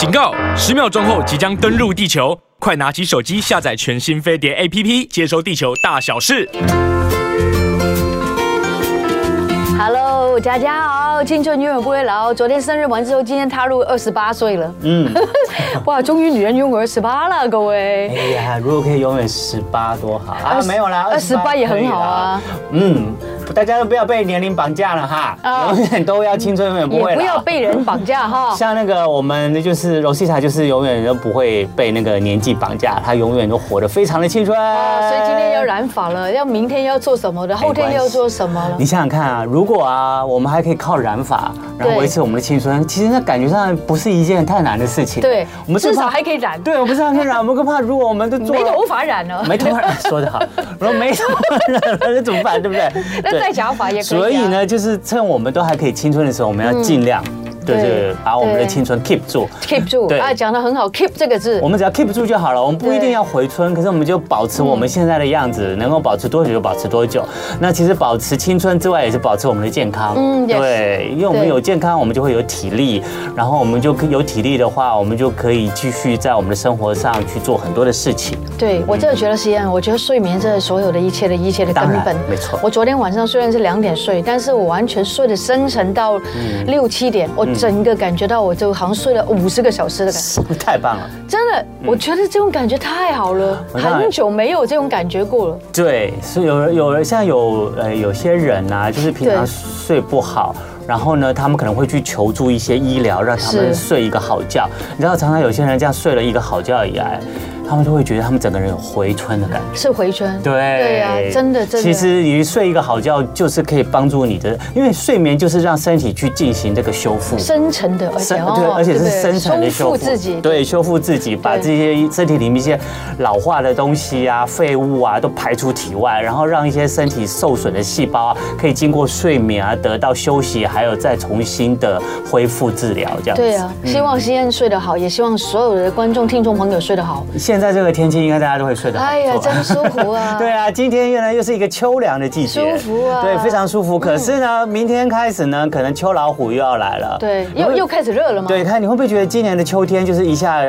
警告！十秒钟后即将登陆地球，快拿起手机下载全新飞碟 APP，接收地球大小事。Hello，大家好，青春永远不会老。昨天生日完之后，今天踏入二十八岁了。嗯，哇，终于女人拥有二十八了，各位。哎呀，如果可以永远十八多好啊！没有啦，二十八也很好啊。嗯。大家都不要被年龄绑架了哈，永远都要青春，永远不会老。不要被人绑架哈。像那个我们就是 Rosita，就是永远都不会被那个年纪绑架，她永远都活得非常的青春。所以今天要染发了，要明天要做什么的，后天要做什么了？你想想看啊，如果啊，我们还可以靠染发，然后维持我们的青春，其实那感觉上不是一件太难的事情。对，我们至少还可以染。对，我们至少可以染。我们更怕如果我们都做没头发染了，没头发染说的好，如果没头发染了，那怎么办？对不对？那戴假发也可以。所以呢，就是趁我们都还可以青春的时候，我们要尽量。对对，把我们的青春 keep 住，keep 住。对，啊，讲的很好，keep 这个字，我们只要 keep 住就好了。我们不一定要回春，可是我们就保持我们现在的样子，能够保持多久就保持多久。那其实保持青春之外，也是保持我们的健康。嗯，对，因为我们有健康，我们就会有体力，然后我们就有体力的话，我们就可以继续在我们的生活上去做很多的事情。对，我真的觉得是一样，我觉得睡眠是所有的一切的一切的根本。没错。我昨天晚上虽然是两点睡，但是我完全睡得深沉到六七点，我整个感觉到。我就好像睡了五十个小时的感觉，太棒了！真的，我觉得这种感觉太好了，很久没有这种感觉过了。对，是有人有人像有呃有些人呐，就是平常睡不好，然后呢，他们可能会去求助一些医疗，让他们睡一个好觉。你知道，常常有些人这样睡了一个好觉以来。他们都会觉得他们整个人有回春的感觉，是回春，对。对呀，真的真的。其实你睡一个好觉，就是可以帮助你的，因为睡眠就是让身体去进行这个修复，深层的，而且对，而且是深层的修复自己，对，修复自己，把这些身体里面一些老化的东西啊、废物啊都排出体外，然后让一些身体受损的细胞啊，可以经过睡眠啊得到休息，还有再重新的恢复治疗，这样子。对啊，希望西恩睡得好，也希望所有的观众、听众朋友睡得好。现在这个天气应该大家都会睡得好。哎呀，真舒服啊！对啊，今天原来又是一个秋凉的季节，舒服啊！对，非常舒服。可是呢，明天开始呢，可能秋老虎又要来了。对，又又开始热了吗？对，看你会不会觉得今年的秋天就是一下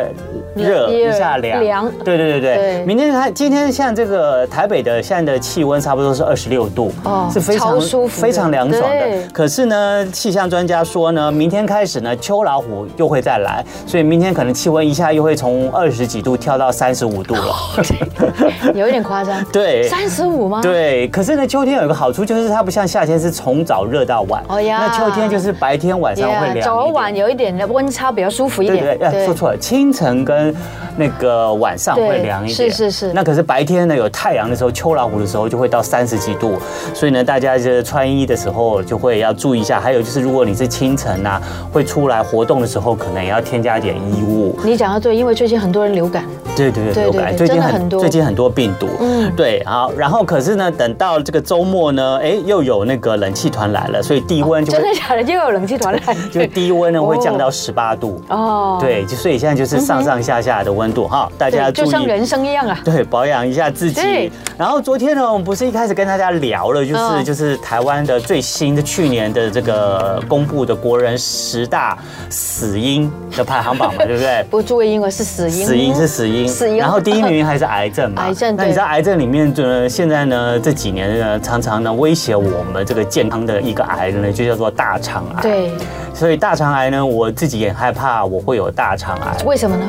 热一下凉？凉。对对对对。明天看，今天像这个台北的现在的气温差不多是二十六度，哦，是非常舒服、非常凉爽的。可是呢，气象专家说呢，明天开始呢，秋老虎又会再来，所以明天可能气温一下又会从二十几度跳到三十五。度了，有一点夸张。对，三十五吗？对，可是呢，秋天有一个好处，就是它不像夏天是从早热到晚。哦呀，那秋天就是白天晚上会凉，早晚有一点的温差比较舒服一点。对对，说错了，清晨跟那个晚上会凉一点。是是是。那可是白天呢，有太阳的时候，秋老虎的时候就会到三十几度，所以呢，大家就是穿衣的时候就会要注意一下。还有就是，如果你是清晨啊会出来活动的时候，可能也要添加一点衣物。你讲的对，因为最近很多人流感。对对对。流感最近很多，最近很多病毒，嗯，对，好，然后可是呢，等到这个周末呢，哎，又有那个冷气团来了，所以低温就真的假的，又有冷气团来，就低温呢会降到十八度哦，对，就所以现在就是上上下下的温度哈，大家注意，就像人生一样啊，对，保养一下自己。然后昨天呢，我们不是一开始跟大家聊了，就是就是台湾的最新的去年的这个公布的国人十大死因的排行榜嘛，对不对？不注意，因为是死因，死因是死因，死因，然后第一名。还是癌症嘛？癌症。那你知道癌症里面呃？现在呢，这几年呢，常常呢威胁我们这个健康的一个癌呢，就叫做大肠癌。对。所以大肠癌呢，我自己也害怕我会有大肠癌。为什么呢？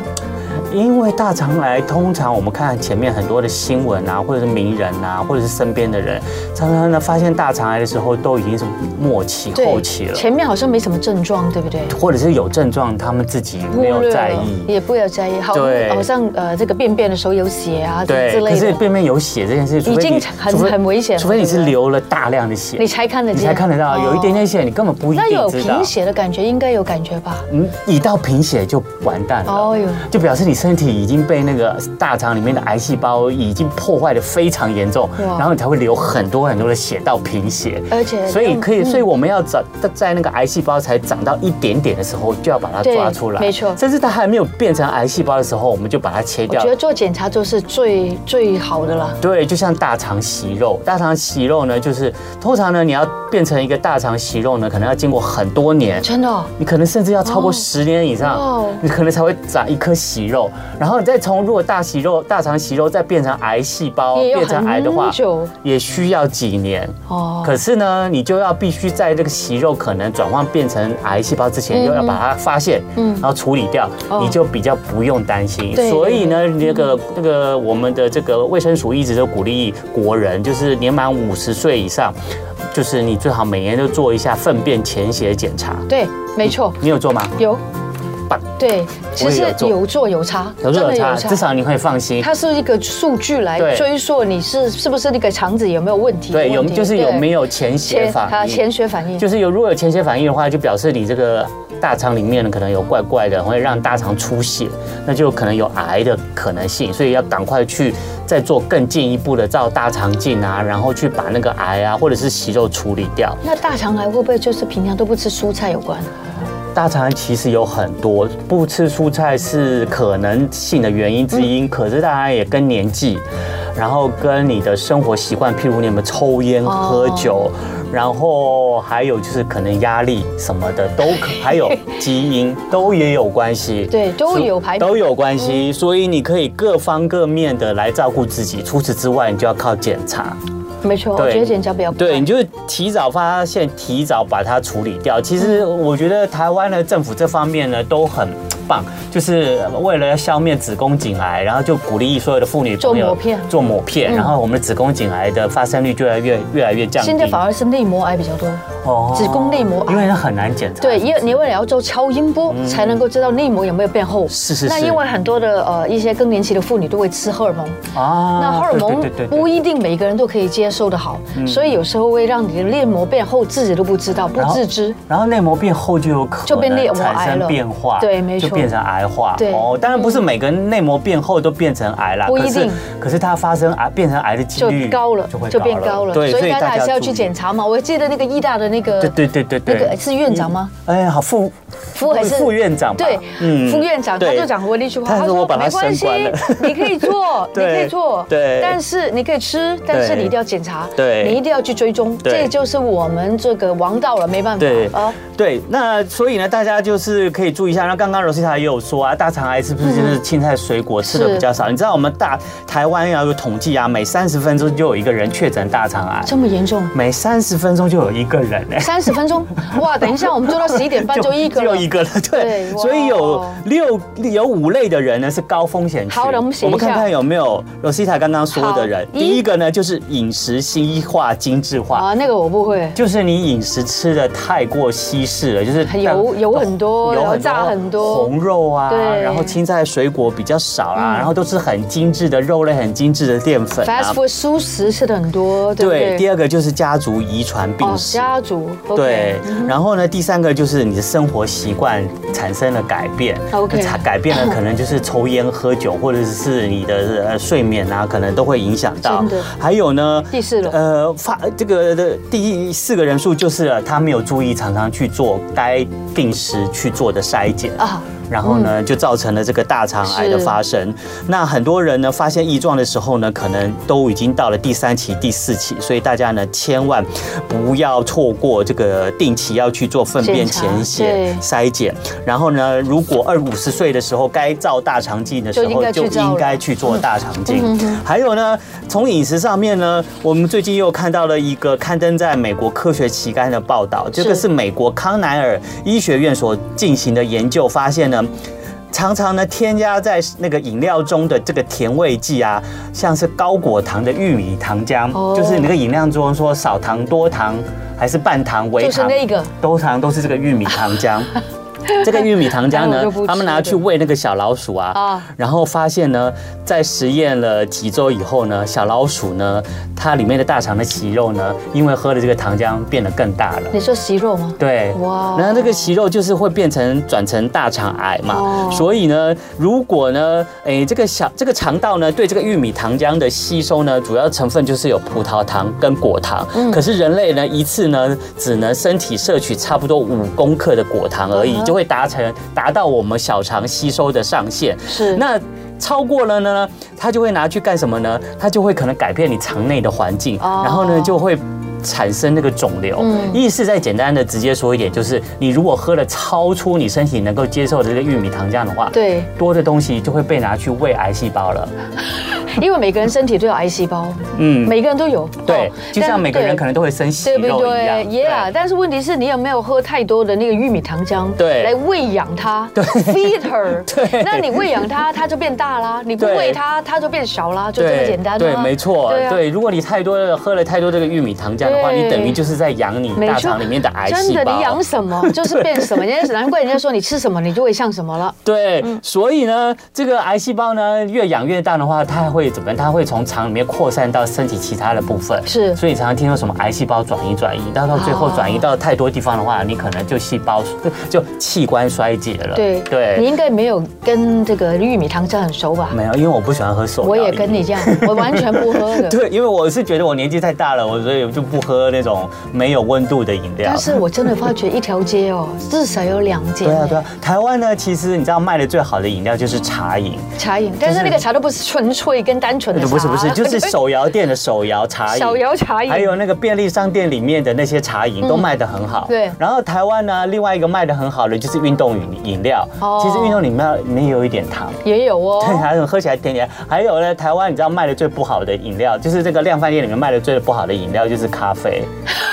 因为大肠癌通常我们看前面很多的新闻啊，或者是名人啊，或者是身边的人，常常呢发现大肠癌的时候都已经是末期后期了。前面好像没什么症状，对不对？或者是有症状，他们自己没有在意，也不要在意。好，好像呃这个便便的时候有血啊，对之类的。可是便便有血这件事，已经很很危险。除非你是流了大量的血，你才看得见，你才看得到有一点点血，你根本不一定知道。那有贫血的感觉应该有感觉吧？嗯，一到贫血就完蛋了。哦哟，就表。示你身体已经被那个大肠里面的癌细胞已经破坏的非常严重，然后你才会流很多很多的血到贫血。而且，所以可以，所以我们要找在那个癌细胞才长到一点点的时候，就要把它抓出来。没错，甚至它还没有变成癌细胞的时候，我们就把它切掉。我觉得做检查就是最最好的了。对，就像大肠息肉，大肠息肉呢，就是通常呢，你要变成一个大肠息肉呢，可能要经过很多年。真的，你可能甚至要超过十年以上，你可能才会长一颗息肉。然后你再从如果大息肉、大肠息肉再变成癌细胞，变成癌的话，也需要几年。哦。可是呢，你就要必须在这个息肉可能转换变成癌细胞之前，又要把它发现，嗯，然后处理掉，你就比较不用担心。所以呢，那个那个我们的这个卫生署一直都鼓励国人，就是年满五十岁以上，就是你最好每年都做一下粪便潜血检查。对，没错。你有做吗？有。对，其实有做有差，有做有差，至少你会放心。它是一个数据来追溯你是是不是那个肠子有没有问题？对，有就是有没有潜血反应？潜血反应就是有，如果有潜血反应的话，就表示你这个大肠里面呢可能有怪怪的，会让大肠出血，那就可能有癌的可能性，所以要赶快去再做更进一步的照大肠镜啊，然后去把那个癌啊或者是息肉处理掉。那大肠癌会不会就是平常都不吃蔬菜有关？大肠癌其实有很多，不吃蔬菜是可能性的原因之一，可是大家也跟年纪，然后跟你的生活习惯，譬如你有没有抽烟、喝酒，然后还有就是可能压力什么的都可，还有基因都也有关系。对，都有排都有关系，所以你可以各方各面的来照顾自己。除此之外，你就要靠检查。没错，我觉得减价比较对，你就提早发现，提早把它处理掉。其实我觉得台湾的政府这方面呢都很棒，就是为了要消灭子宫颈癌，然后就鼓励所有的妇女做抹片，做抹片，然后我们的子宫颈癌的发生率就越来越越来越降低。现在反而是内膜癌比较多。哦，子宫内膜癌，因为它很难检查。对，因为你为了要做超音波，才能够知道内膜有没有变厚。是是是。那因为很多的呃一些更年期的妇女都会吃荷尔蒙啊，那荷尔蒙不一定每个人都可以接受的好，所以有时候会让你的内膜变厚，自己都不知道，不自知。然后内膜变厚就有可能就变内膜癌了，变化。对，没错，就变成癌化。对哦，当然不是每个人内膜变厚都变成癌了，不一定。可是它发生癌变成癌的几率就高了，就会就变高了。对，所以大家还是要去检查嘛。我记得那个医大的那个，对对对对。那个是院长吗？哎，好副副还是副院长？对，嗯，副院长他就讲过那句话，他说没关系，你可以做，你可以做，对，但是你可以吃，但是你一定要检查，对，你一定要去追踪，这就是我们这个王道了，没办法啊。对，那所以呢，大家就是可以注意一下。那刚刚也有说啊，大肠癌是不是就是青菜水果吃的比较少？你知道我们大台湾要有统计啊，每三十分钟就有一个人确诊大肠癌，这么严重？每三十分钟就有一个人哎，三十分钟。哇，等一下，我们做到十一点半 就一个，就一个了，对。所以有六有五类的人呢是高风险区。好的，我们。我们看看有没有 Rosita 刚刚说的人。第一个呢就是饮食西化、精致化。啊，那个我不会。就是你饮食吃的太过西式了，就是油油很多，油炸很多，红肉啊，然后青菜水果比较少啊，然后都是很精致的肉类，很精致的淀粉。Fast food 素食吃的很多，对。第二个就是家族遗传病史。家族对。对，然后呢，第三个就是你的生活习惯产生了改变，OK，改变了可能就是抽烟喝酒，或者是你的呃睡眠啊，可能都会影响到。还有呢，第四个，呃，发这个的第四个人数就是他没有注意，常常去做该定时去做的筛检啊。然后呢，就造成了这个大肠癌的发生。那很多人呢，发现异状的时候呢，可能都已经到了第三期、第四期，所以大家呢，千万不要错过这个定期要去做粪便潜血筛检。然后呢，如果二五十岁的时候该照大肠镜的时候，就应该去做大肠镜。还有呢，从饮食上面呢，我们最近又看到了一个刊登在美国科学期刊的报道，这个是美国康奈尔医学院所进行的研究，发现呢。常常呢，添加在那个饮料中的这个甜味剂啊，像是高果糖的玉米糖浆，oh. 就是那个饮料中说少糖多糖还是半糖微糖，就是那个，都常都是这个玉米糖浆。这个玉米糖浆呢，他们拿去喂那个小老鼠啊，然后发现呢，在实验了几周以后呢，小老鼠呢，它里面的大肠的息肉呢，因为喝了这个糖浆变得更大了。你说息肉吗？对，哇，然后这个息肉就是会变成转成大肠癌嘛，所以呢，如果呢，哎，这个小这个肠道呢，对这个玉米糖浆的吸收呢，主要成分就是有葡萄糖跟果糖，可是人类呢，一次呢，只能身体摄取差不多五公克的果糖而已，就会达成达到我们小肠吸收的上限。是，那超过了呢，它就会拿去干什么呢？它就会可能改变你肠内的环境，然后呢，就会。产生那个肿瘤，嗯，意思再简单的直接说一点，就是你如果喝了超出你身体能够接受的这个玉米糖浆的话，对，多的东西就会被拿去喂癌细胞了。因为每个人身体都有癌细胞，嗯，每个人都有，对，就像每个人可能都会生息肉一样，对，Yeah，但是问题是你有没有喝太多的那个玉米糖浆，对，来喂养它，对，feed her，对，那你喂养它，它就变大啦，你不喂它，它就变小啦，就这么简单，对，没错，对，如果你太多的喝了太多这个玉米糖浆的话，你等于就是在养你大肠里面的癌细胞，真的，你养什么就是变什么，人家难怪人家说你吃什么你就会像什么了，对，所以呢，这个癌细胞呢越养越大的话，它还会怎么样？它会从肠里面扩散到身体其他的部分，是，所以常常听说什么癌细胞转移转移，到到最后转移到太多地方的话，你可能就细胞就器官衰竭了。对对，你应该没有跟这个玉米糖浆很熟吧？没有，因为我不喜欢喝手。我也跟你这样，我完全不喝的。对，因为我是觉得我年纪太大了，我所以就不喝那种没有温度的饮料。但是我真的发觉一条街哦，至少有两间。对啊对啊，台湾呢，其实你知道卖的最好的饮料就是茶饮。茶饮，但是那个茶都不是纯粹跟单纯的。不是不是，就是手摇店的手摇茶饮，手摇茶饮，还有那个便利商店里面的那些茶饮都卖的很好。对。然后台湾呢，另外一个卖的很好的就是运动饮饮料。哦。其实运动饮料里面有一点糖。也有哦。对，还有喝起来甜甜。还有呢，台湾你知道卖的最不好的饮料，就是这个量贩店里面卖的最不好的饮料就是咖啡。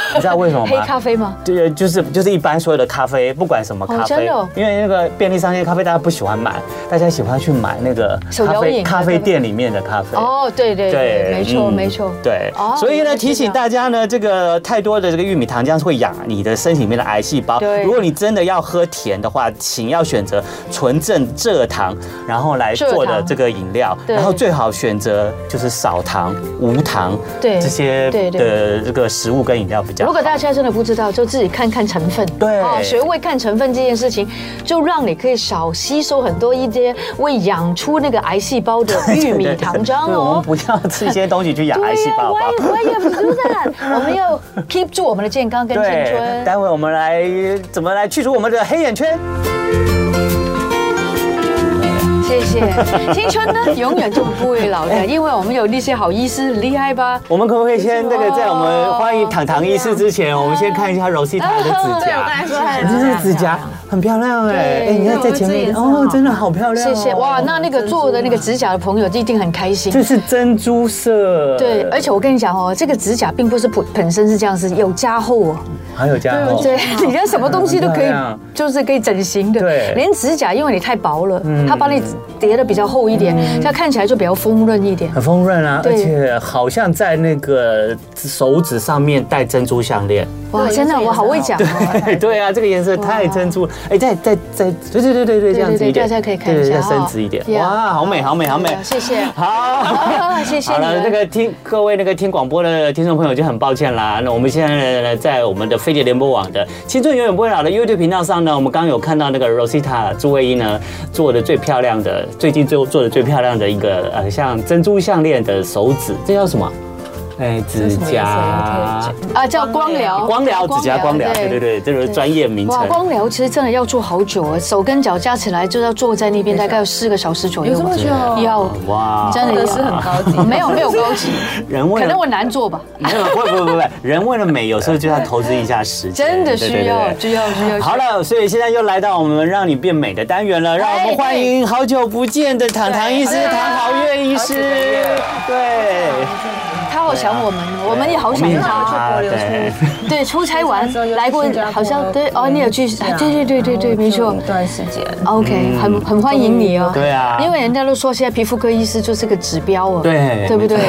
你知道为什么吗？黑咖啡吗？对，就是就是一般所有的咖啡，不管什么咖啡，因为那个便利商店咖啡大家不喜欢买，大家喜欢去买那个咖啡咖啡店里面的咖啡。哦，对对对，没错没错。对，所以呢，提醒大家呢，这个太多的这个玉米糖浆会养你的身体里面的癌细胞。对，如果你真的要喝甜的话，请要选择纯正蔗糖，然后来做的这个饮料，然后最好选择就是少糖、无糖，对这些的这个食物跟饮料比较。如果大家真的不知道，就自己看看成分。对，学会看成分这件事情，就让你可以少吸收很多一些会养出那个癌细胞的玉米 糖浆哦。我们不要吃一些东西去养癌细胞。Why you do that？我们要 keep 住我们的健康跟青春。待会我们来怎么来去除我们的黑眼圈？谢谢，青春呢永远就不会老的，因为我们有那些好医师，厉害吧？我们可不可以先那个在我们欢迎糖糖医师之前，我们先看一下 Rosita 的指甲，这是指甲很漂亮哎，哎，你看在前面哦，真的好漂亮，谢谢。哇，那那个做的那个指甲的朋友一定很开心，这是珍珠色，对，而且我跟你讲哦，这个指甲并不是本本身是这样子，有加厚哦。还有加厚，对，你看什么东西都可以，就是可以整形的。对，连指甲，因为你太薄了，它把你叠的比较厚一点，这样看起来就比较丰润一点。很丰润啊，而且好像在那个手指上面戴珍珠项链。哇，真的，我好会讲。对对啊，这个颜色太珍珠了。哎，再再再，对对对对对，这样子一点，大家可以看一下，再伸直一点。哇，好美，好美，好美。谢谢。好，谢谢。好了，那个听各位那个听广播的听众朋友就很抱歉啦。那我们现在呢，在我们的。飞碟联播网的青春永远不会老的 YouTube 频道上呢，我们刚刚有看到那个 Rosita 朱魏一呢做的最漂亮的，最近最做的最漂亮的一个呃像珍珠项链的手指，这叫什么？哎，指甲啊，叫光疗，光疗指甲光疗，对对对，这是专业名称。光疗其实真的要做好久啊，手跟脚加起来就要坐在那边，大概有四个小时左右。有这么久？要哇，真的是很高级。没有没有高级，人为可能我难做吧？没有，不不不不，人为了美，有时候就要投资一下时间。真的需要，需要需要。好了，所以现在又来到我们让你变美的单元了，让我们欢迎好久不见的唐唐医师，唐好月医师。对。他好想我们，我们也好想他。对 对，出差完来过，好像对哦，你有去？对对对对对，没错，一段时间。OK，很很欢迎你哦。对啊，因为人家都说现在皮肤科医师就是个指标哦，对，对不对？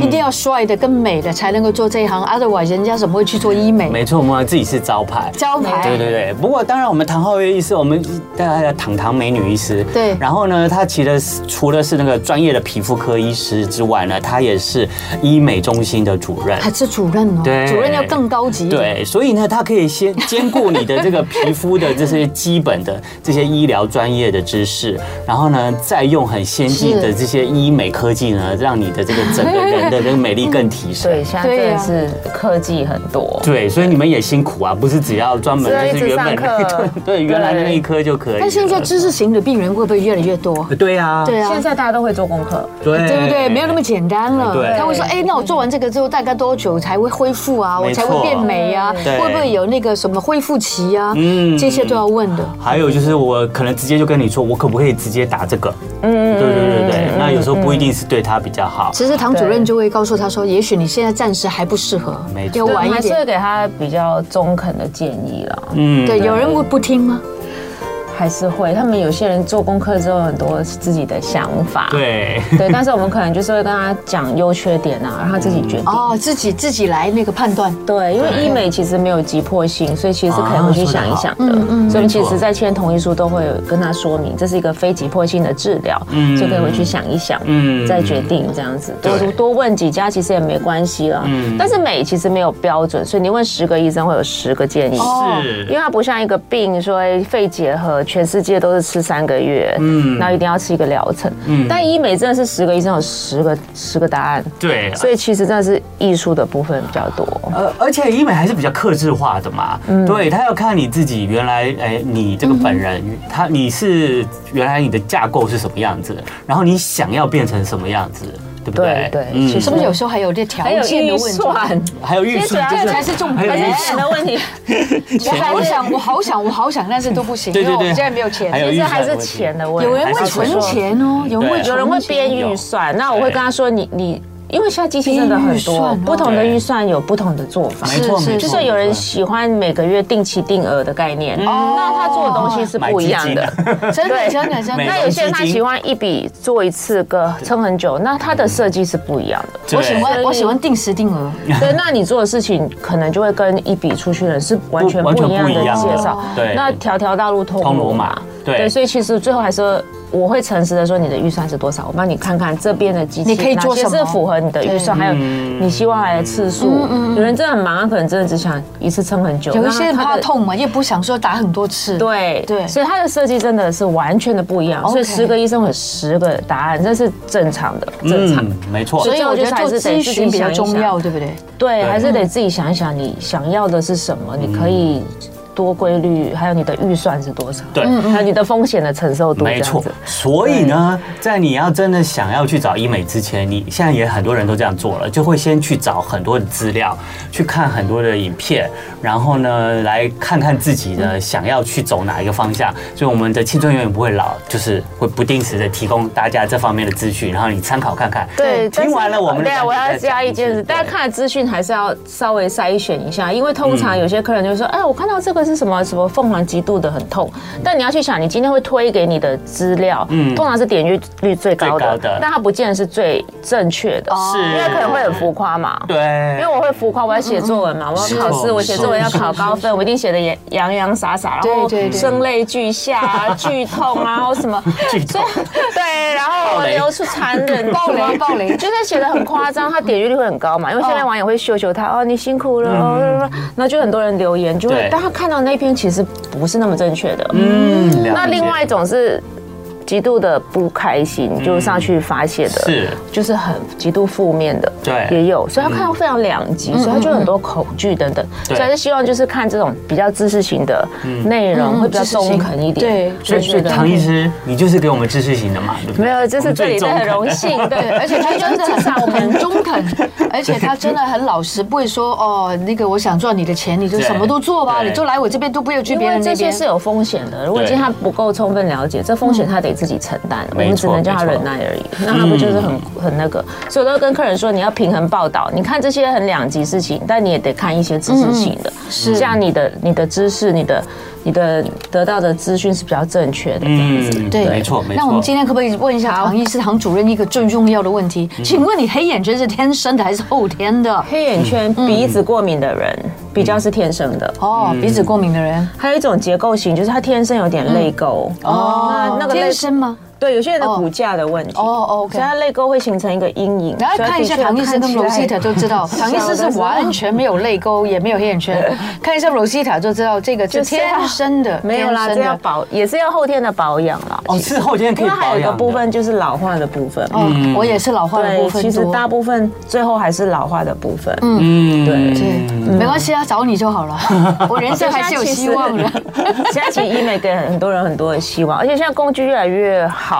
一定要帅的跟美的才能够做这一行，otherwise 人家怎么会去做医美？没错，我们自己是招牌，招牌。对对对，不过当然我们唐浩月医师，我们大家叫堂堂美女医师。对。然后呢，他其实除了是那个专业的皮肤科医师之外呢，他也是医美中心的主任。还是主任哦。对。主任要更高级。对，所以呢，他可以先兼顾你的这个皮肤的这些基本的这些医疗专业的知识，然后呢，再用很先进的这些医美科技呢，让你的这个整个人的 这个美丽更提升。对，现在真的是科技很多。对，所以你们也辛苦啊，不是只要专门就是原本 对对原来的那一科就可以。但现在知识型的病人会不会越来越多？对啊，对啊，现在大家都会做功课，对对不对？没有那么简单了。对，他会说，哎，那我做完这个之后大概多久才会恢复啊？我才会变美啊？会不会有那个什么恢复期啊？嗯，这些都要问的。还有就是，我可能直接就跟你说，我可不可以直接打这个？嗯，对对对对。那有时候不一定是对他比较好。其实唐主任就会告诉他说，也许你现在暂时还不适合，要晚一点。还是会给他比较中肯的建议了。嗯，对，有人会不听吗？还是会，他们有些人做功课之后很多自己的想法，对。对，但是我们可能就是会跟他讲优缺点啊，让他自己决定。哦，自己自己来那个判断。对，因为医美其实没有急迫性，所以其实可以回去想一想的。嗯，所以其实在签同意书都会跟他说明，这是一个非急迫性的治疗，嗯，就可以回去想一想，嗯，再决定这样子。多多问几家其实也没关系了，嗯，但是美其实没有标准，所以你问十个医生会有十个建议，是，因为它不像一个病说肺结核。全世界都是吃三个月，嗯，然后一定要吃一个疗程，嗯，但医美真的是十个医生有十个十个答案，对，所以其实真的是艺术的部分比较多，呃，而且医美还是比较克制化的嘛，嗯，对，他要看你自己原来，哎，你这个本人，他你是原来你的架构是什么样子，然后你想要变成什么样子。对不对？对，是不是有时候还有这条件的问题？还有预算，这才是重点。钱的问题。我好想，我好想，我好想，但是都不行。对对对，现在没有钱。其实还是钱的问题。有人会存钱哦，有人会有人会编预算。那我会跟他说，你你。因为现在机器真的很多，不同的预算有不同的做法。没错，没错。就是有人喜欢每个月定期定额的概念，那他做的东西是不一样的。真的，真的，真的。那有些人他喜欢一笔做一次个撑很久，那他的设计是不一样的。我喜欢，我喜欢定时定额。对，那你做的事情可能就会跟一笔出去的人是完全不一样的介绍。对，那条条大路通罗马。对，所以其实最后还是。我会诚实的说，你的预算是多少？我帮你看看这边的机器，你可以做什么？是符合你的预算，还有你希望来的次数。有人真的很忙，可能真的只想一次撑很久。有一些人怕痛嘛，也不想说打很多次。对对，所以它的设计真的是完全的不一样。所以十个医生有十个答案，这是正常的，正常。没错。所以我觉得做咨询比较重要，对不对？对，还是得自己想一想，你想要的是什么，你可以。多规律，还有你的预算是多少？对，还有你的风险的承受度。没错。所以呢，在你要真的想要去找医美之前，你现在也很多人都这样做了，就会先去找很多的资料，去看很多的影片，然后呢，来看看自己的想要去走哪一个方向。所以我们的青春永远不会老，就是会不定时的提供大家这方面的资讯，然后你参考看看。对，听完了我们。对，我要加一件事，大家看的资讯还是要稍微筛选一下，因为通常有些客人就说：“哎，我看到这个。”是什么什么凤凰极度的很痛，但你要去想，你今天会推给你的资料，嗯，通常是点击率最高的，但它不见得是最正确的，是，因为可能会很浮夸嘛，对，因为我会浮夸，我要写作文嘛，我要考试，我写作文要考高分，我一定写的也洋洋洒洒，然后声泪俱下，剧痛啊，然后什么，剧痛，对，然后我流出残忍 暴雷。暴雷，就是写的很夸张，它点击率会很高嘛，因为现在网友会秀秀他，哦，你辛苦了，然后就很多人留言，就会，当他看。那那篇其实不是那么正确的，嗯，那另外一种是。极度的不开心，就上去发泄的，是，就是很极度负面的，对，也有，所以他看到非常两极，所以他就很多恐惧等等，所以还是希望就是看这种比较知识型的内容会比较中肯一点，对，所以所以唐医师，你就是给我们知识型的嘛，没有，这是这里的很荣幸，对，而且他真的很中肯，而且他真的很老实，不会说哦，那个我想赚你的钱，你就什么都做吧，你就来我这边都不要去别人那边，这些是有风险的，如果今天他不够充分了解，这风险他得。自己承担，我们只能叫他忍耐而已。那他不就是很很那个？所以我都跟客人说，你要平衡报道，你看这些很两极事情，但你也得看一些知识性的，是这样你的你的知识你的。你的得到的资讯是比较正确的，这样子，对，没错，没错。那我们今天可不可以问一下唐医师、唐主任一个最重要的问题？请问你黑眼圈是天生的还是后天的？黑眼圈，鼻子过敏的人比较是天生的。哦，鼻子过敏的人，还有一种结构型，就是他天生有点泪沟。哦，那那个天生吗？对，有些人的骨架的问题哦，OK，所以他泪沟会形成一个阴影。然后看一下唐医生跟 Rosita 就知道，唐医师是完全没有泪沟，也没有黑眼圈。看一下 Rosita 就知道这个是 天生的，没有啦，这要保也是要后天的保养啦。哦，是后天可以保养。还有一个部分就是老化的部分。嗯，我也是老化的部分。其实大部分最后还是老化的部分。嗯，对，没关系啊，找你就好了。我人生还是有希望的。现在其实医美给很多人很多的希望，而且现在工具越来越好，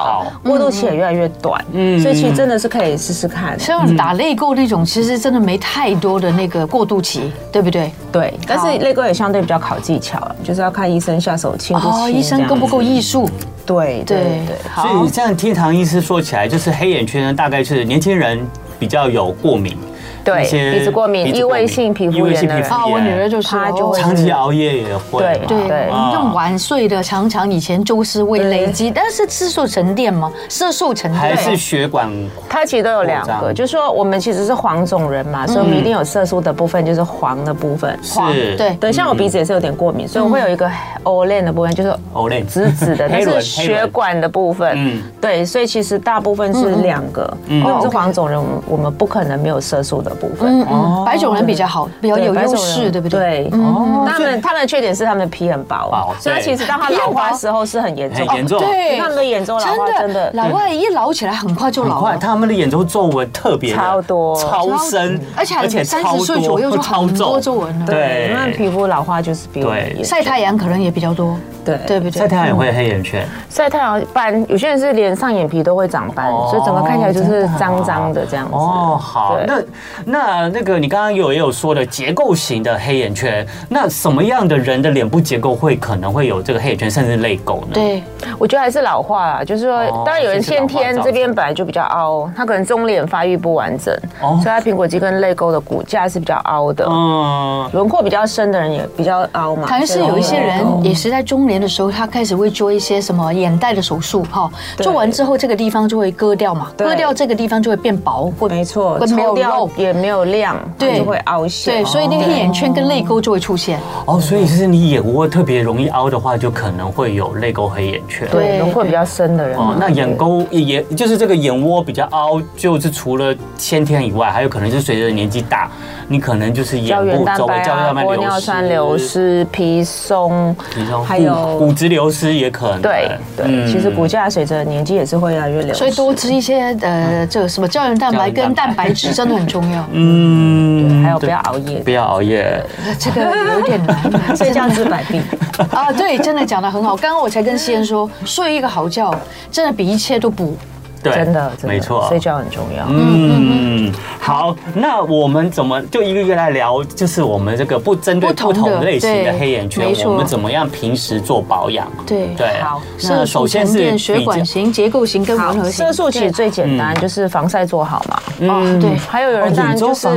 过渡期也越来越短，嗯，所以其实真的是可以试试看。像打泪沟那种，其实真的没太多的那个过渡期，对不对？对。但是泪沟也相对比较考技巧，就是要看医生下手轻不轻。哦，医生够不够艺术？对对对。所以这样听唐医师说起来，就是黑眼圈呢，大概是年轻人比较有过敏。对，鼻子过敏、异位性皮肤炎的人啊，我女儿就是，她就会长期熬夜也会。对对。对，用晚睡的常常以前就是会累积，但是色素沉淀吗？色素沉淀。还是血管？它其实都有两个，就是说我们其实是黄种人嘛，所以我们一定有色素的部分，就是黄的部分。是，对。对，像我鼻子也是有点过敏，所以我会有一个 Olen 的部分，就是 Olen 紫紫的，那是血管的部分。嗯，对，所以其实大部分是两个，因为我们是黄种人，我们不可能没有色素的。部分，嗯，白种人比较好，比较有优势，对不对？对，哦，他们他们的缺点是他们的皮很薄，所以其实当他老化的时候是很严重，严重。对，他们的眼周老化真的，老外一老起来很快就老化，他们的眼周皱纹特别超多、超深，而且而且三十岁左右就很多皱纹了。对，因为皮肤老化就是比较晒太阳可能也比较多，对。对不对？晒太阳也会黑眼圈，晒太阳斑，有些人是连上眼皮都会长斑，所以整个看起来就是脏脏的这样子。哦，好，那那那个。你刚刚有也有说的结构型的黑眼圈，那什么样的人的脸部结构会可能会有这个黑眼圈，甚至泪沟呢？对，我觉得还是老化啦，就是说，当然有人先天这边本来就比较凹，他可能中脸发育不完整，所以他苹果肌跟泪沟的骨架是比较凹的。嗯，轮廓比较深的人也比较凹嘛。好像是有一些人也是在中年的时候，他开始会做一些什么眼袋的手术，哈，做完之后这个地方就会割掉嘛，割掉这个地方就会变薄，会没错，会没有肉也没有亮。对，就会凹陷。对，所以那个黑眼圈跟泪沟就会出现。哦，所以是你眼窝特别容易凹的话，就可能会有泪沟黑眼圈。对，轮廓比较深的人。哦，那眼沟也就是这个眼窝比较凹，就是除了先天以外，还有可能是随着年纪大，你可能就是眼部周围胶原蛋白、玻尿酸流失、皮松，皮松，还有骨质流失也可能。对对，其实骨架随着年纪也是会越来越流失。所以多吃一些呃，这个什么胶原蛋白跟蛋白质真的很重要。嗯。嗯，还有不要熬夜，不要熬夜，这个有点难，睡觉治百病啊。对，真的讲的很好。刚刚我才跟西恩说，睡一个好觉，真的比一切都补。对，真的，没错，睡觉很重要。嗯，好，那我们怎么就一个一个来聊？就是我们这个不针对不同类型的黑眼圈，我们怎么样平时做保养？对对，好。那首先是血管型、结构型跟混合型。色素其实最简单，就是防晒做好嘛。嗯，对。还有有人当然就是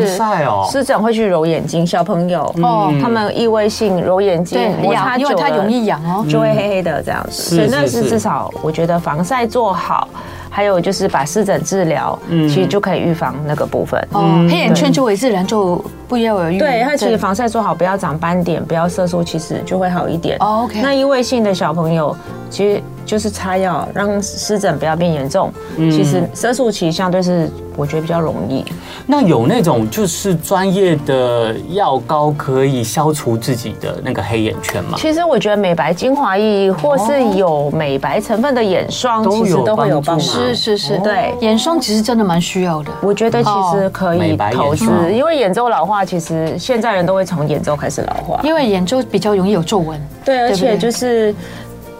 湿疹会去揉眼睛，小朋友哦，他们异位性揉眼睛，摩擦久了，因为它容易痒哦，就会黑黑的这样子。所以那是至少我觉得防晒做好。还有就是把湿疹治疗，其实就可以预防那个部分。哦，黑眼圈就会自然就不药而愈。对，它其实防晒做好，不要长斑点，不要色素，其实就会好一点。OK。那异位性的小朋友，其实就是擦药让湿疹不要变严重。其实色素其实相对是。我觉得比较容易。那有那种就是专业的药膏可以消除自己的那个黑眼圈吗？其实我觉得美白精华液或是有美白成分的眼霜，其实都会有帮助。是是是，对，眼霜其实真的蛮需要的。我觉得其实可以投资，因为眼周老化，其实现在人都会从眼周开始老化，因为眼周比较容易有皱纹。对，而且就是。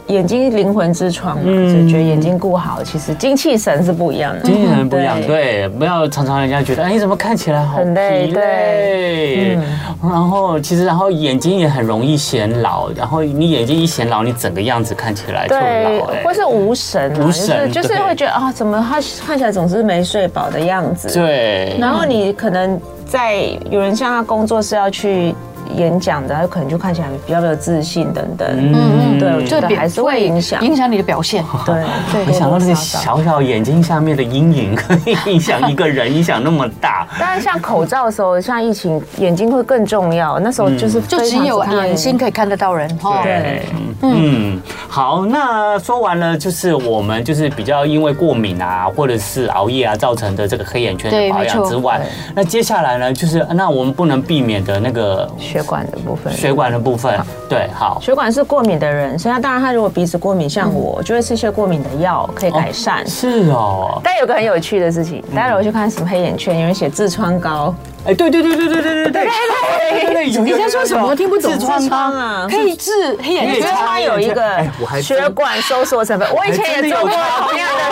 眼睛灵魂之窗嘛，所以觉得眼睛顾好，其实精气神是不一样的。精气神不一样，对，不要常常人家觉得，哎，你怎么看起来好疲累？对，然后其实然后眼睛也很容易显老，然后你眼睛一显老，你整个样子看起来就老，或是无神，无神，就是会觉得啊，怎么他看起来总是没睡饱的样子？对，然后你可能在有人像他工作是要去。演讲的，他可能就看起来比较没有自信等等，嗯嗯，对，我觉得还是会影响影响你的表现。对，没想到这个小小眼睛下面的阴影可以影响一个人，影响那么大。当然，像口罩的时候，像疫情，眼睛会更重要。那时候就是就只有眼睛可以看得到人。对，嗯，好，那说完了，就是我们就是比较因为过敏啊，或者是熬夜啊造成的这个黑眼圈的保养之外，那接下来呢，就是那我们不能避免的那个。血管的部分，血管的部分，对，好，血管是过敏的人，所以他当然他如果鼻子过敏，像我，就会吃一些过敏的药，可以改善。是哦，但有个很有趣的事情，大家如果去看什么黑眼圈，有人写痔疮膏。哎，对对对对对对对对对，你在说什么？我听不懂。痔疮啊，可以治黑眼圈。它有一个血管收缩成分。我以前也做过同样的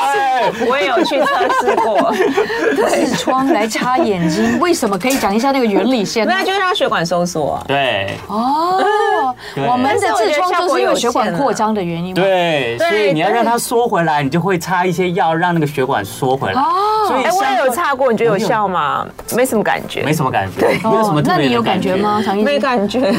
事，我也有去测试过。痔疮来擦眼睛，为什么？可以讲一下那个原理先。那就是让血管收缩。对。哦。我们的痔疮就是因为血管扩张的原因。对。所以你要让它缩回来，你就会擦一些药，让那个血管缩回来。哦。所以我也有擦过，你觉得有效吗？没什么感觉。没什么感觉，对，没有什么。那你有感觉吗？没感觉。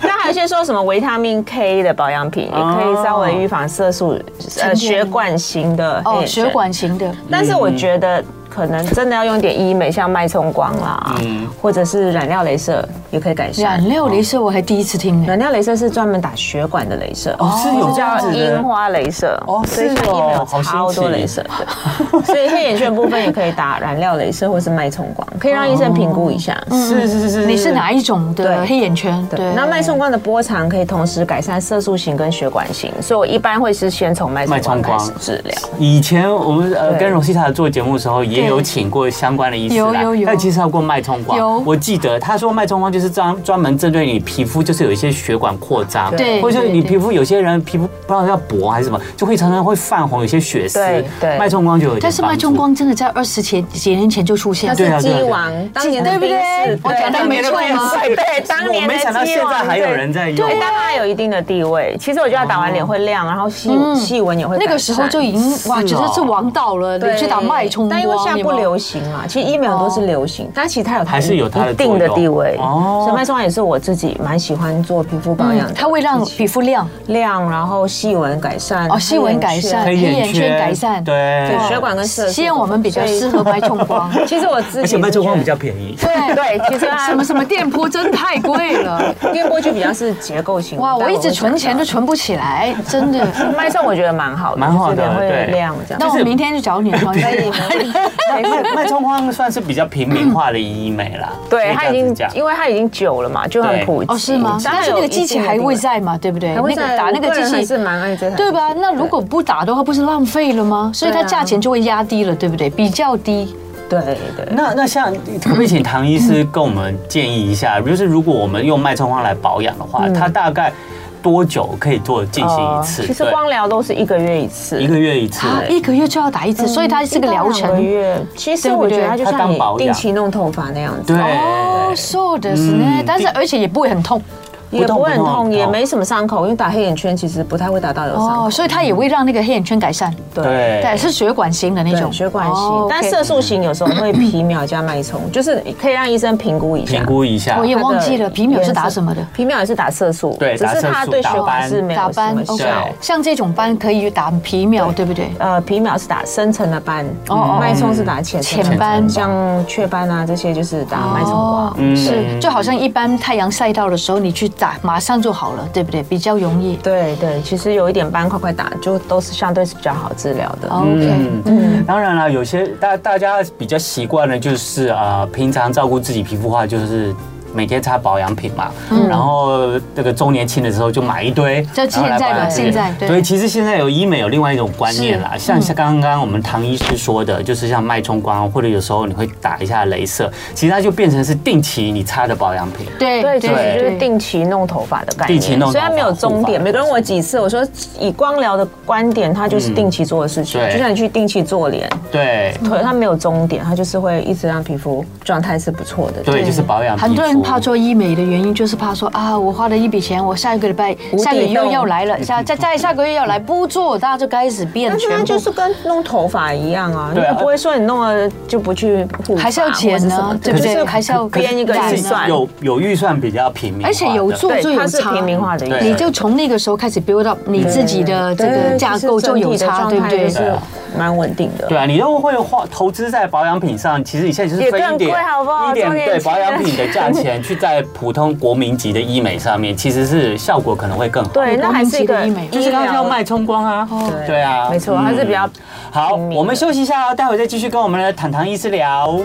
那还有些说什么维他命 K 的保养品，也可以稍微预防色素呃血管型的哦，血管型的。但是我觉得。可能真的要用点医美，像脉冲光啦，嗯，或者是染料镭射也可以改善。染料镭射我还第一次听，染料镭射是专门打血管的镭射，哦，是有叫樱花镭射，哦，是哦，超多镭射，对，所以黑眼圈部分也可以打染料镭射或是脉冲光，可以让医生评估一下。是是是是，你是哪一种的黑眼圈？对，那脉冲光的波长可以同时改善色素型跟血管型，所以我一般会是先从脉冲光开始治疗。以前我们呃跟 Rosita 做节目的时候也。有请过相关的医师来，有有有，他介绍过脉冲光。有，我记得他说脉冲光就是专专门针对你皮肤，就是有一些血管扩张，对，或者你皮肤有些人皮肤不知道要薄还是什么，就会常常会泛红，有些血丝。对，脉冲光就有。但是脉冲光真的在二十前几年前就出现，对啊，鸡王当年对不对？我讲的没错吗？对，当年没想到现在还有人在用，对，但它有一定的地位。其实我觉得打完脸会亮，然后细细纹也会。那个时候就已经哇，觉得是王道了，你去打脉冲光，但因为现在不流行嘛。其实医美很多是流行，但其实它有还是有它一定的地位哦。所以脉冲光也是我自己蛮喜欢做皮肤保养，它会让皮肤亮亮，然后细纹改善哦，细纹改善，黑眼圈改善，对，血管跟色素。现在我们比较适合白冲光，其实我自己而且脉冲光比较便宜，对对，其实什么什么电波真太贵了，电波就比较是结构型。哇，我一直存钱都存不起来，真的。脉冲我觉得蛮好的，蛮好的，会亮这样。那我明天去找你 可以脉脉冲光算是比较平民化的医美啦，对，它已经，因为它已经久了嘛，就很普及。哦，是吗？但是那个机器还会在嘛，对不对？那个打那个机器是蛮爱这台，对吧？那如果不打的话，不是浪费了吗？所以它价钱就会压低了，对不对？比较低。对对。那那像可不可以请唐医师跟我们建议一下，就是如果我们用脉冲光来保养的话，它大概。多久可以做进行一次？其实光疗都是一个月一次，一个月一次，一个月就要打一次，所以它是个疗程。月，其实我觉得它就像你定期弄头发那样子。哦，是的，是呢，但是而且也不会很痛。也不会很痛，也没什么伤口，因为打黑眼圈其实不太会打到有伤口，所以它也会让那个黑眼圈改善。对，对，是血管型的那种，血管型。但色素型有时候会皮秒加脉冲，就是可以让医生评估一下。评估一下。我也忘记了皮秒是打什么的，皮秒也是打色素，对，只是它对血管是没有什么效。像这种斑可以打皮秒，对。不对？呃，皮秒是打深层的斑，哦，脉冲是打浅浅斑，像雀斑啊这些就是打脉冲光，是。就好像一般太阳晒到的时候，你去打，马上就好。好了，对不对？比较容易。对对，其实有一点斑，块块打，就都是相对是比较好治疗的。OK，嗯，当然了，有些大大家比较习惯的，就是啊，平常照顾自己皮肤的话，就是每天擦保养品嘛，然后那个周年庆的时候就买一堆。就现在吧，现在。所以其实现在有医美有另外一种观念啦，像像刚刚我们唐医师说的，就是像脉冲光或者有时候你会打一下镭射，其实它就变成是定期你擦的保养品。对对对，就是定期弄头发的概念。定期弄头发，虽然没有终点，每个人问我几次，我说以光疗的观点，它就是定期做的事情，就像你去定期做脸，对，腿它没有终点，它就是会一直让皮肤状态是不错的。对，就是保养。很多人怕做医美的原因就是怕说啊，我花了一笔钱，我下一个礼拜下个月又要来了，下再再下个月要来不做，大家就开始变。但是就是跟弄头发一样啊，你不会说你弄了就不去还是要钱呢，对不对？还是要编一个预算，有有预算比较平民，而且有做就有差，平民化的，你就从那个时候开始 build up 你自己的这个架构就有差，对不对？是蛮稳定的。对啊，你都会花投资在保养品上，其实你现在就是分一点一点对保养品的价钱去在普通国民级的医美上面，其实是效果可能会更好。对，那还是一个医美，就是刚刚叫脉冲光啊。对啊，没错，还是比较好。我们休息一下，待会再继续跟我们的坦唐医师聊。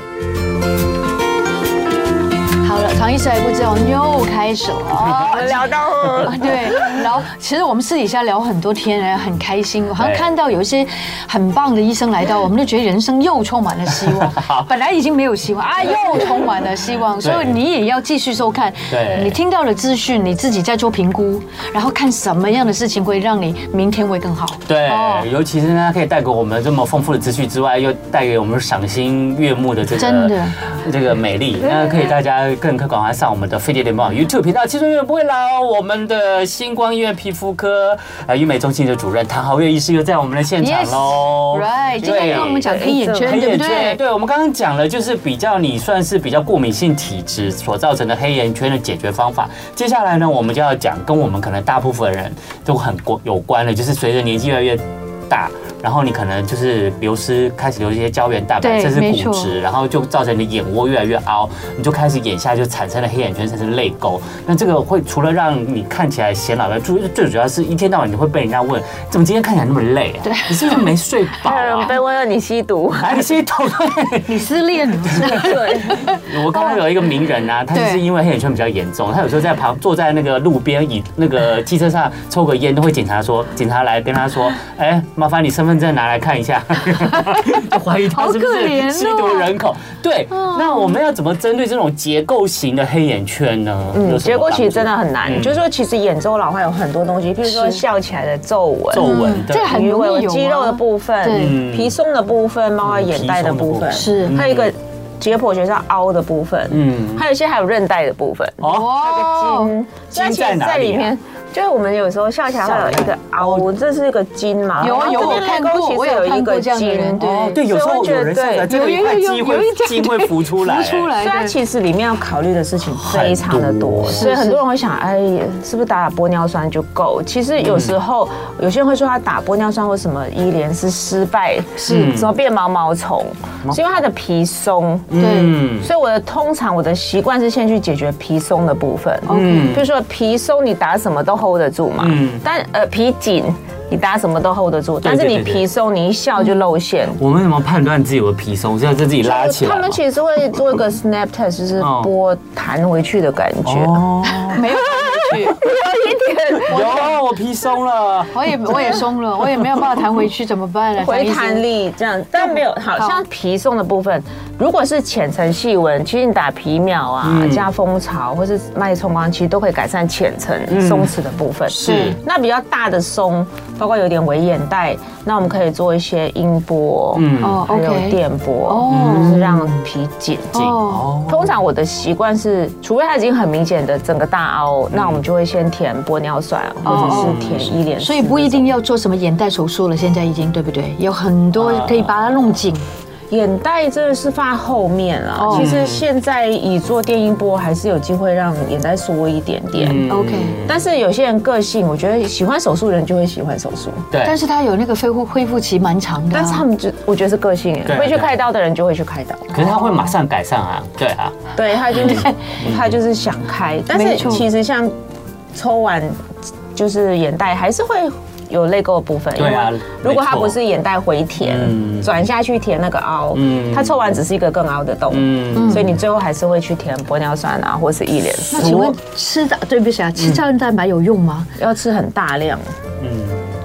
唐医师还不知道又开始了哦，聊到了，对，然后其实我们私底下聊很多天，很开心，好像看到有一些很棒的医生来到，我们就觉得人生又充满了希望。本来已经没有希望啊，又充满了希望，所以你也要继续收看。对，你听到了资讯，你自己在做评估，然后看什么样的事情会让你明天会更好。对，尤其是呢，可以带给我们这么丰富的资讯之外，又带给我们赏心悦目的这个真的这个美丽，那可以大家。更可赶快上我们的飞碟联盟网 YouTube 频道，青春永远不会老。我们的星光医院皮肤科呃医美中心的主任唐豪月医师又在我们的现场喽。Yes, right，今天跟我们讲黑眼圈，对不对？对，我们刚刚讲了，就是比较你算是比较过敏性体质所造成的黑眼圈的解决方法。接下来呢，我们就要讲跟我们可能大部分人都很过有关的，就是随着年纪越来越大。然后你可能就是流失，开始流失一些胶原蛋白，甚至骨质，然后就造成你的眼窝越来越凹，你就开始眼下就产生了黑眼圈，甚至泪沟。那这个会除了让你看起来显老外，最最主要是一天到晚你会被人家问，怎么今天看起来那么累啊？对，你是不是没睡饱啊？被问到你吸毒，你吸毒，你失恋了？对。我刚刚有一个名人啊，他就是因为黑眼圈比较严重，他有时候在旁坐在那个路边，以那个汽车上抽个烟，都会警察说，警察来跟他说，哎，麻烦你身份。身份证拿来看一下，就怀疑他是不是吸毒人口。对，那我们要怎么针对这种结构型的黑眼圈呢？嗯，结构其实真的很难。就是说，其实眼周老化有很多东西，譬如说笑起来的皱纹，皱纹，这很容易有肌肉的部分，皮松的部分，包括眼袋的部分，是。还有一个解剖学上凹的部分，嗯，还有一些还有韧带的部分，哦，那个筋，筋在哪里面？就是我们有时候笑起来会有一个凹，这是一个筋嘛？有啊有我看过，其实有一个筋，对对，有时候有人觉得这个一块筋会筋会浮出来，浮出来。所以其实里面要考虑的事情非常的多，所以很多人会想，哎，是不是打打玻尿酸就够？其实有时候有些人会说他打玻尿酸或什么医联是失败，是怎么变毛毛虫？是因为他的皮松。对，所以我的通常我的习惯是先去解决皮松的部分。嗯，比如说皮松，你打什么都。Hold 得住嘛？嗯，但呃皮紧，你搭什么都 hold 得住。但是你皮松，你一笑就露馅。我们怎么判断自己有皮松？是要自己拉起来？他们其实会做一个 snap test，就是拨弹回去的感觉。哦，没有。有 一点，有我皮松了，我也我也松了，我也没有办法弹回去，怎么办呢？回弹力这样，但没有，好像皮松的部分，如果是浅层细纹，其实你打皮秒啊，加蜂巢或是脉冲光，其实都可以改善浅层松弛的部分。是，那比较大的松，包括有点围眼袋，那我们可以做一些音波，嗯，还有电波，哦，就是让皮紧紧。哦，通常我的习惯是，除非它已经很明显的整个大凹，那我们。就会先填玻尿酸，或者是填一脸，所以不一定要做什么眼袋手术了。现在已经对不对？有很多可以把它弄紧。眼袋真的是放在后面啊。其实现在以做电音波，还是有机会让眼袋缩一点点。OK，但是有些人个性，我觉得喜欢手术的人就会喜欢手术。对，但是他有那个恢复恢复期蛮长的。但是他们就我觉得是个性，会去开刀的人就会去开刀。可是他会马上改善啊。对啊，对他就是 他就是想开，但是其实像。抽完就是眼袋还是会有泪沟的部分。因为，如果它不是眼袋回填，转下去填那个凹，嗯，它抽完只是一个更凹的洞，嗯，所以你最后还是会去填玻尿酸啊，或是一脸。那请问吃的对不起啊，吃胶原蛋白有用吗？要吃很大量，嗯。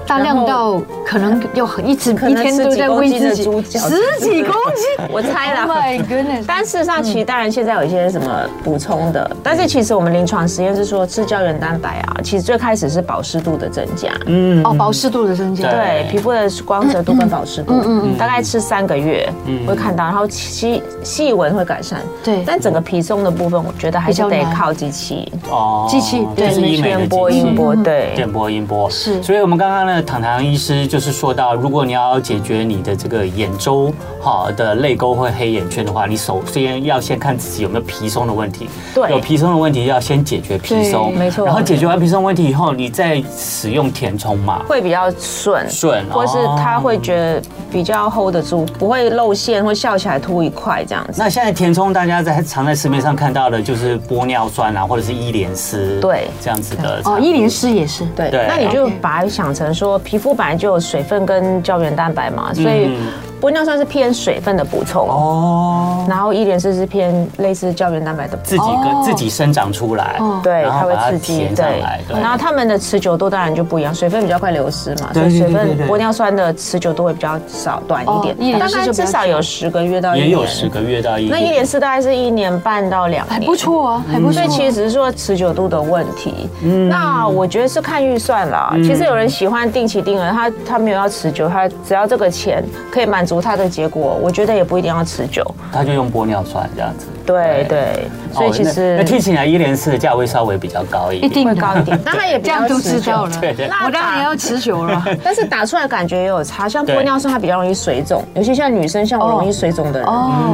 大量到可能要一直一天都在喂自己十几公斤，我猜了。My goodness！但事实上，其实当然现在有一些什么补充的，但是其实我们临床实验是说吃胶原蛋白啊，其实最开始是保湿度的增加。嗯，哦，保湿度的增加，对。皮肤的光泽度跟保湿度，嗯嗯，大概吃三个月会看到，然后细细纹会改善。对，但整个皮松的部分，我觉得还是得靠机器。哦，机器对，电波、音波，对，电波、音波。是。所以我们刚刚呢。唐唐医师就是说到，如果你要解决你的这个眼周哈的泪沟或黑眼圈的话，你首先要先看自己有没有皮松的问题。对，有皮松的问题要先解决皮松，没错。然后解决完皮松问题以后，你再使用填充嘛，会比较顺顺，或是他会觉得比较 hold 得住，不会露馅或笑起来凸一块这样子。那现在填充大家在常在市面上看到的就是玻尿酸啊，或者是伊莲丝，对，这样子的哦，伊莲丝也是对。那你就把它想成说，皮肤本来就有水分跟胶原蛋白嘛，所以。玻尿酸是偏水分的补充。哦，然后伊莲丝是偏类似胶原蛋白的，自己跟自己生长出来，对，它会刺激，对，然后它们的持久度当然就不一样，水分比较快流失嘛，所以水分玻尿酸的持久度会比较少，短一点，大概至少有十个月到一年，也有十个月到一年，那伊莲丝大概是一年半到两年，还不错啊，还不错，所以其实只是说持久度的问题。那我觉得是看预算啦，其实有人喜欢定期定额，他他没有要持久，他只要这个钱可以满足它的结果，我觉得也不一定要持久。他就用玻尿酸这样子。对对，所以其实那听起来一连四的价位稍微比较高一点，一定会高一点。那它也比较持久了。对对，我当然要持久了。但是打出来感觉也有差，像玻尿酸它比较容易水肿，尤其像女生像我容易水肿的人，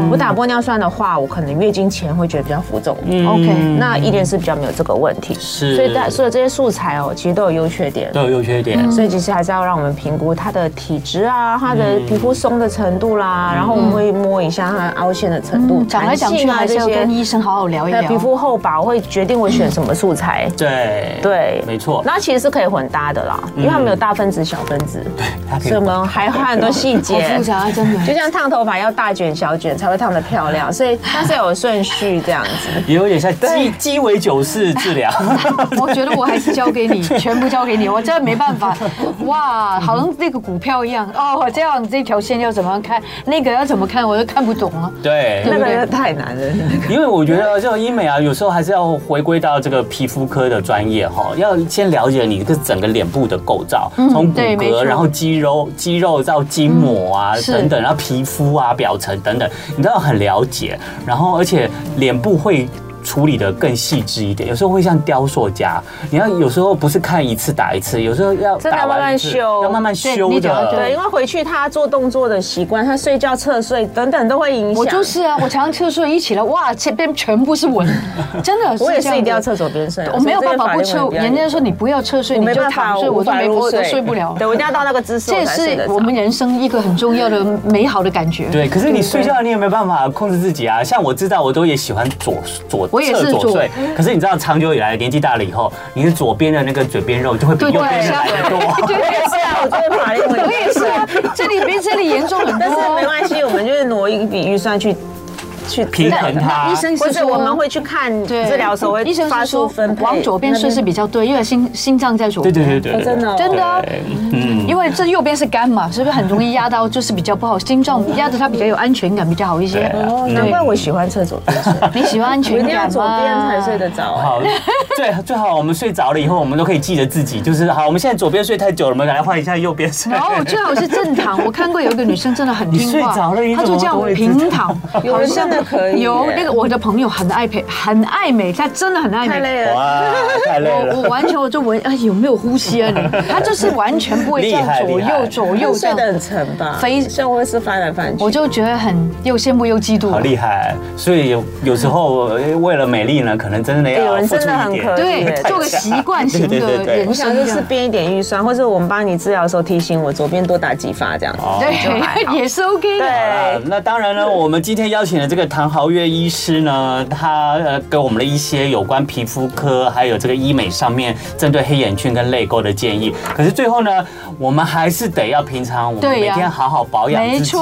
我打玻尿酸的话，我可能月经前会觉得比较浮肿。OK，那一连四比较没有这个问题。是，所以大所有这些素材哦，其实都有优缺点，都有优缺点。所以其实还是要让我们评估它的体质啊，它的皮肤松的程度啦，然后我们会摸一下它凹陷的程度，讲来讲去还是要跟医生。好好聊一聊，皮肤厚薄会决定我选什么素材。对对，没错。那其实是可以混搭的啦，因为它没有大分子、小分子。对，所以我们还花很多细节。复杂，真的。就像烫头发要大卷、小卷才会烫的漂亮，所以它是有顺序这样子。也有点像鸡鸡尾酒式治疗。我觉得我还是交给你，全部交给你，我真的没办法。哇，好像那个股票一样哦，这样这条线要怎么看，那个要怎么看，我都看不懂啊。对，那个太难了。因为我觉得这种医美啊，有时候还是要回归到这个皮肤科的专业哈，要先了解你这整个脸部的构造，从骨骼，然后肌肉、肌肉到筋膜啊等等，然后皮肤啊表层等等，你都要很了解。然后而且脸部会。处理的更细致一点，有时候会像雕塑家，你要有时候不是看一次打一次，有时候要真的要慢慢修，要慢慢修的。对，因为回去他做动作的习惯，他睡觉侧睡等等都会影响。我就是啊，我常常侧睡，一起来哇，这边全部是纹，真的。我也是一定要侧左边睡，我没有办法不侧。人家说你不要侧睡，你就躺睡，我都没我都睡不了。对，我一定要到那个姿势。这是我们人生一个很重要的 美好的感觉。对，可是你睡觉你也没办法控制自己啊。像我知道，我都也喜欢左左侧左睡。可是你知道，长久以来年纪大了以后，你的左边的那个嘴边肉就会比右边的来的多。对，是啊，我觉得法令纹，我也是啊，这里比这里严重很多。但是没关系，我们就是挪一笔预算去。去平衡它，医生或者我们会去看治疗所谓医生发出分配，往左边睡是比较对，因为心心脏在左边。对对对对，真的真的，嗯，因为这右边是肝嘛，是不是很容易压到，就是比较不好，心脏压着它比较有安全感，比较好一些。哦，难怪我喜欢侧左边睡。你喜欢安全感左边才睡得着。好，最最好我们睡着了以后，我们都可以记得自己，就是好，我们现在左边睡太久了，我们来换一下右边睡。然后最好是正躺。我看过有一个女生真的很听话，她就这样平躺，有真的可以有。那个我的朋友很爱陪，很爱美，他真的很爱美。太累了，太累了。我我完全我就闻，哎，有没有呼吸啊？你，他就是完全不会这样左右左右睡得很沉吧？非像我是翻来翻去，我就觉得很又羡慕又嫉妒。好厉害！所以有有时候为了美丽呢，可能真的要付出一点，对，做个习惯型的人。我想就是编一点预算，或者我们帮你治疗的时候提醒我左边多打几发这样。对，也是 OK 的。对，那当然了，我们今天邀请的这个唐豪月医师呢，他呃给我们了一些有关皮肤科还有这个医美上面针对黑眼圈跟泪沟的建议。可是最后呢，我们还是得要平常我们每天好好保养自己，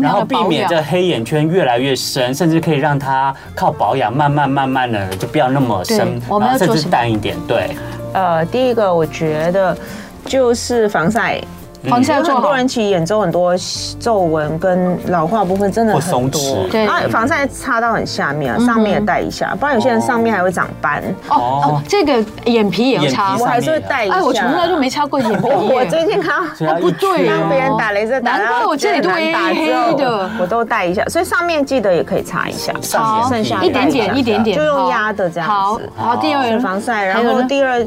然后避免这黑眼圈越来越深，甚至可以让它靠保养慢慢慢慢的就不要那么深，然后甚至淡一点。对，呃，第一个我觉得就是防晒。防晒很多人其实眼周很多皱纹跟老化部分真的很多，对，然后防晒擦到很下面，上面也带一下，不然有些人上面还会长斑。哦。哦，这个眼皮也要擦，我还是会带一下。哎，我从来就没擦过眼皮。我最近看，不对，让别人打雷射打，难怪我这里都黑黑的，我都带一下。所以上面记得也可以擦一下，好，剩下一点点一点点，就用压的这样子。好，好，第二防晒，然后第二。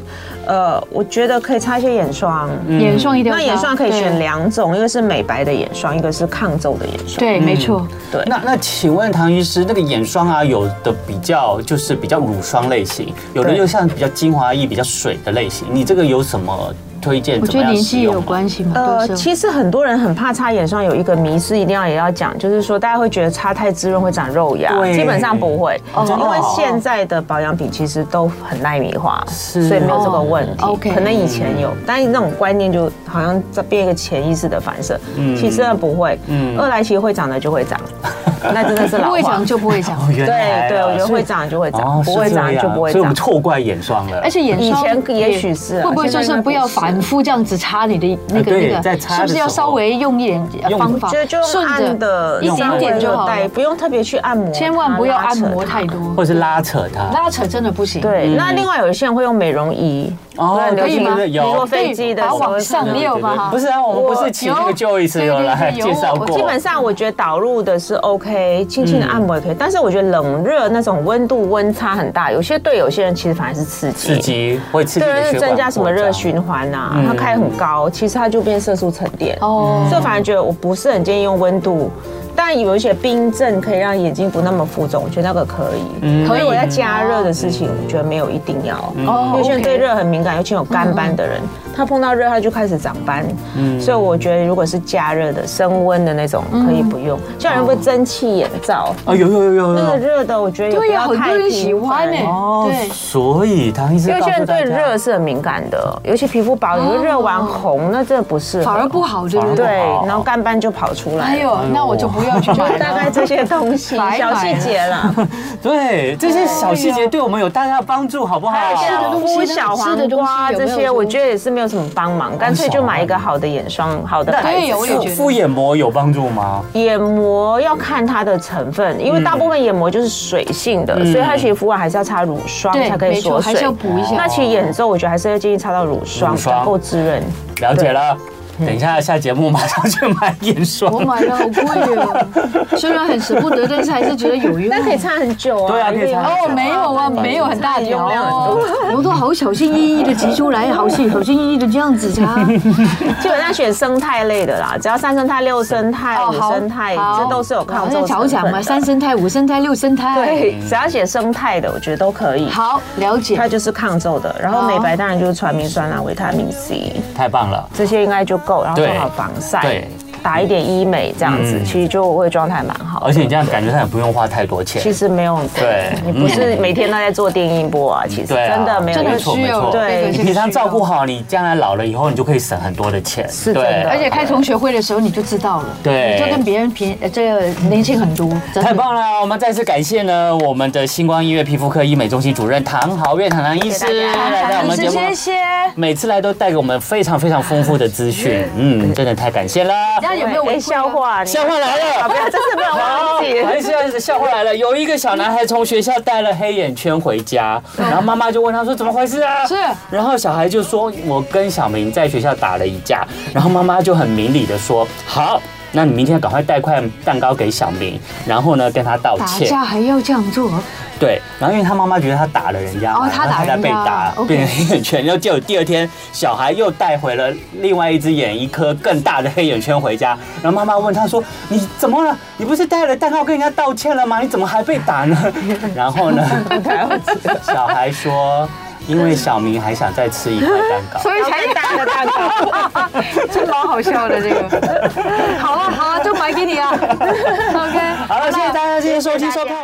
呃，我觉得可以擦一些眼霜，眼霜一定要。那眼霜可以选两种，一个是美白的眼霜，一个是抗皱的眼霜。对，没错。对，那那请问唐医师，那个眼霜啊，有的比较就是比较乳霜类型，有的又像比较精华液、比较水的类型，你这个有什么？推荐，我觉得年纪有关系吗？呃，其实很多人很怕擦眼霜，有一个迷思，一定要也要讲，就是说大家会觉得擦太滋润会长肉芽，基本上不会，因为现在的保养品其实都很耐米化，所以没有这个问题。OK，可能以前有，但是那种观念就好像在变一个潜意识的反射，其实不会。嗯，二来其实会长的就会长，那真的是老化。不会长就不会长。对对，我觉得会长就会长，不会长就不会长。所以我们错怪眼霜了。而且眼霜以前也许是会不会就是不要反复这样子擦你的那个那个，是不是要稍微用一点方法，就顺着一点点就好，不用特别去按摩，千万不要按摩太多，或者是拉扯它，拉扯真的不行。对，那另外有一些人会用美容仪。哦，可以吗？有坐飞机的往上没有吗？不是啊，我们不是骑那个 Joyce 有来介绍过。基本上我觉得导入的是 OK，轻轻的按摩也可以。但是我觉得冷热那种温度温差很大，有些对有些人其实反而是刺激，刺激会刺激对，增加什么热循环啊？它开很高，其实它就变色素沉淀。哦，所以反而觉得我不是很建议用温度。但有一些冰镇可以让眼睛不那么浮肿，我觉得那个可以。可以，我在加热的事情，我觉得没有一定要。哦，有些人对热很敏感，尤其有干斑的人，他碰到热它就开始长斑。嗯，所以我觉得如果是加热的、升温的那种，可以不用。像有人会蒸汽眼罩啊，有有有有。那个热的，我觉得也不要太喜欢呢。哦，对。所以唐医生，有些人对热是很敏感的，尤其皮肤薄，你热完红，那真的不是反而不好，对不对？对，然后干斑就跑出来。哎呦，那我就不要去买。大概这些东西，小细节啦。对，这些小细节对我们有大大的帮助，好不好？敷小黄瓜这些，我觉得也是没有什么帮忙，干脆就买一个好的眼霜，好的牌子。敷眼膜有帮助吗？眼膜要看它的成分，因为大部分眼膜就是水性的，所以它其实敷完还是要擦乳霜才可以锁水。还是要补一下。那其实眼周我觉得还是要建议擦到乳霜，够滋润。了解了。等一下下节目马上去买眼霜。我买了好贵哦，虽然很舍不得，但是还是觉得有用。但可以擦很久啊。对啊，可以擦。哦，没有啊，没有很大条哦，我都好小心翼翼的挤出来，好细，小心翼翼的这样子擦。基本上选生态类的啦，只要三生态、六生态、五生态，这都是有抗皱成分的。三生态、五生态、六生态。对，只要写生态的，我觉得都可以。好，了解。它就是抗皱的，然后美白当然就是传明酸啦、维他命 C。太棒了，这些应该就够，然后做好防晒。打一点医美这样子，其实就会状态蛮好。而且你这样感觉上也不用花太多钱。其实没有，对，你不是每天都在做电音波啊，其实真的没有，没错没错。对，你平常照顾好，你将来老了以后，你就可以省很多的钱。是真的，而且开同学会的时候你就知道了，对，就跟别人平这个年轻很多。太棒了，我们再次感谢呢我们的星光医院皮肤科医美中心主任唐豪月唐唐医师来到我们节目，谢谢。每次来都带给我们非常非常丰富的资讯，嗯，真的太感谢了。大家有没有笑话？笑话来了！不要，这次不要 忘记。还是笑话来了。有一个小男孩从学校带了黑眼圈回家，然后妈妈就问他说：“怎么回事啊？”是。然后小孩就说：“我跟小明在学校打了一架。”然后妈妈就很明理的说：“好，那你明天赶快带块蛋糕给小明，然后呢跟他道歉。”打架还要这样做？对，然后因为他妈妈觉得他打了人家，然后他在被打，变成黑眼圈，然后结果第二天小孩又带回了另外一只眼一颗更大的黑眼圈回家，然后妈妈问他说：“你怎么了？你不是带了蛋糕跟人家道歉了吗？你怎么还被打呢？”然后呢，小孩说：“因为小明还想再吃一块蛋糕，所以才打。”的蛋糕，这蛮好笑的这个。好啊好啊，就买给你啊。OK，好了，谢谢大家今天收听收看。